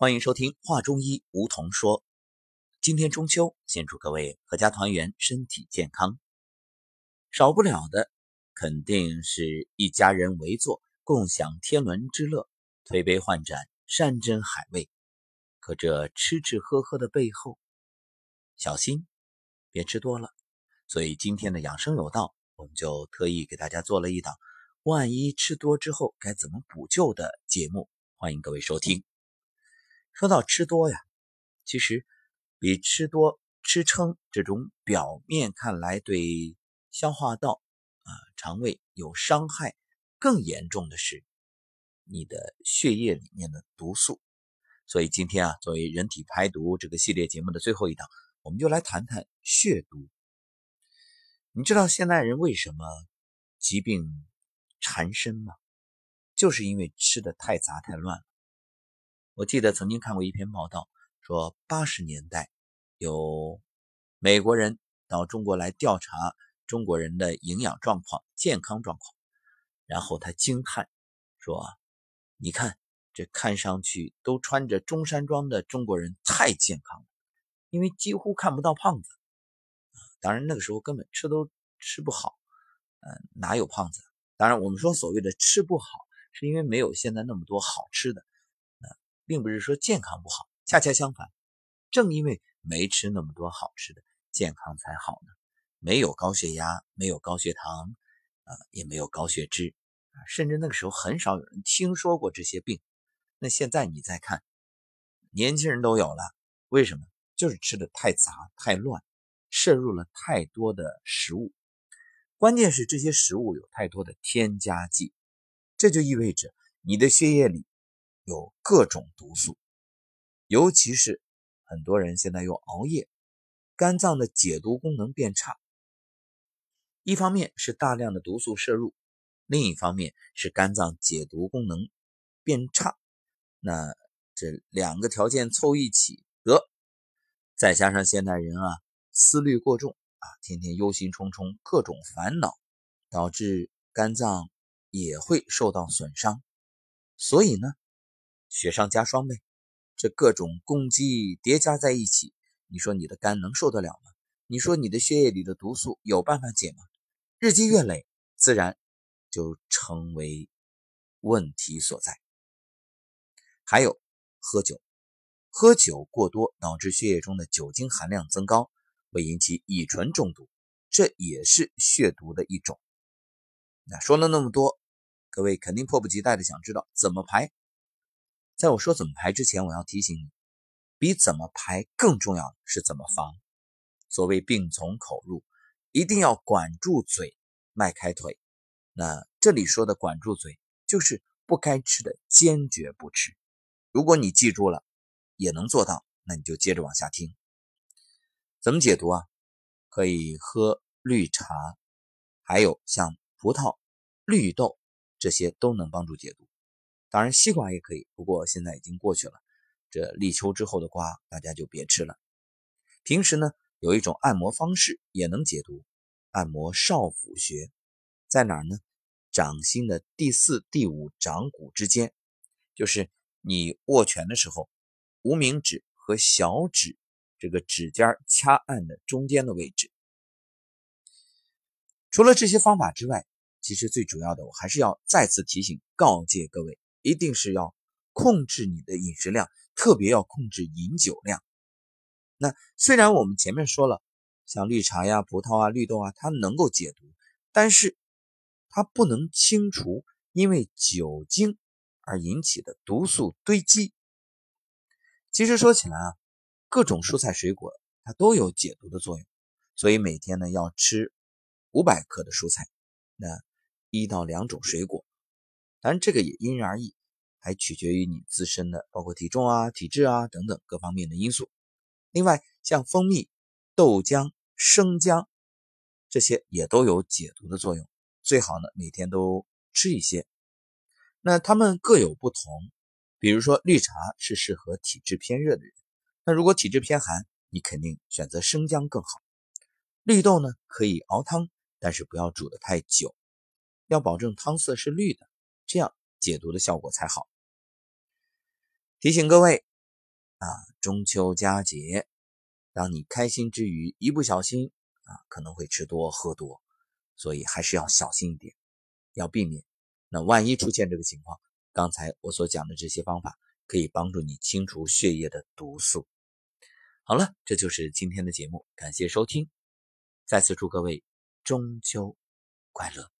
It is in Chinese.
欢迎收听《话中医》，梧桐说。今天中秋，先祝各位阖家团圆，身体健康。少不了的，肯定是一家人围坐，共享天伦之乐，推杯换盏，山珍海味。可这吃吃喝喝的背后，小心别吃多了。所以今天的养生有道，我们就特意给大家做了一档万一吃多之后该怎么补救的节目，欢迎各位收听。说到吃多呀，其实比吃多吃撑这种表面看来对消化道啊肠胃有伤害更严重的是你的血液里面的毒素。所以今天啊，作为人体排毒这个系列节目的最后一档，我们就来谈谈血毒。你知道现代人为什么疾病缠身吗？就是因为吃的太杂太乱了。我记得曾经看过一篇报道，说八十年代有美国人到中国来调查中国人的营养状况、健康状况，然后他惊叹说：“你看，这看上去都穿着中山装的中国人太健康了，因为几乎看不到胖子。当然那个时候根本吃都吃不好，嗯，哪有胖子？当然我们说所谓的吃不好，是因为没有现在那么多好吃的。”并不是说健康不好，恰恰相反，正因为没吃那么多好吃的，健康才好呢。没有高血压，没有高血糖，啊，也没有高血脂，啊，甚至那个时候很少有人听说过这些病。那现在你再看，年轻人都有了，为什么？就是吃的太杂太乱，摄入了太多的食物，关键是这些食物有太多的添加剂，这就意味着你的血液里。有各种毒素，尤其是很多人现在又熬夜，肝脏的解毒功能变差。一方面是大量的毒素摄入，另一方面是肝脏解毒功能变差。那这两个条件凑一起，得再加上现代人啊思虑过重啊，天天忧心忡忡，各种烦恼，导致肝脏也会受到损伤。所以呢。雪上加霜呗，这各种攻击叠加在一起，你说你的肝能受得了吗？你说你的血液里的毒素有办法解吗？日积月累，自然就成为问题所在。还有喝酒，喝酒过多导致血液中的酒精含量增高，会引起乙醇中毒，这也是血毒的一种。那说了那么多，各位肯定迫不及待的想知道怎么排。在我说怎么排之前，我要提醒你，比怎么排更重要的是怎么防。所谓病从口入，一定要管住嘴，迈开腿。那这里说的管住嘴，就是不该吃的坚决不吃。如果你记住了，也能做到，那你就接着往下听。怎么解毒啊？可以喝绿茶，还有像葡萄、绿豆这些都能帮助解毒。当然，西瓜也可以，不过现在已经过去了。这立秋之后的瓜，大家就别吃了。平时呢，有一种按摩方式也能解毒，按摩少府穴，在哪儿呢？掌心的第四、第五掌骨之间，就是你握拳的时候，无名指和小指这个指尖掐按的中间的位置。除了这些方法之外，其实最主要的，我还是要再次提醒、告诫各位。一定是要控制你的饮食量，特别要控制饮酒量。那虽然我们前面说了，像绿茶呀、葡萄啊、绿豆啊，它能够解毒，但是它不能清除因为酒精而引起的毒素堆积。其实说起来啊，各种蔬菜水果它都有解毒的作用，所以每天呢要吃五百克的蔬菜，那一到两种水果。当然，这个也因人而异，还取决于你自身的，包括体重啊、体质啊等等各方面的因素。另外，像蜂蜜、豆浆、生姜这些也都有解毒的作用，最好呢每天都吃一些。那它们各有不同，比如说绿茶是适合体质偏热的人，那如果体质偏寒，你肯定选择生姜更好。绿豆呢可以熬汤，但是不要煮得太久，要保证汤色是绿的。这样解毒的效果才好。提醒各位，啊，中秋佳节，当你开心之余，一不小心啊，可能会吃多喝多，所以还是要小心一点，要避免。那万一出现这个情况，刚才我所讲的这些方法可以帮助你清除血液的毒素。好了，这就是今天的节目，感谢收听，再次祝各位中秋快乐。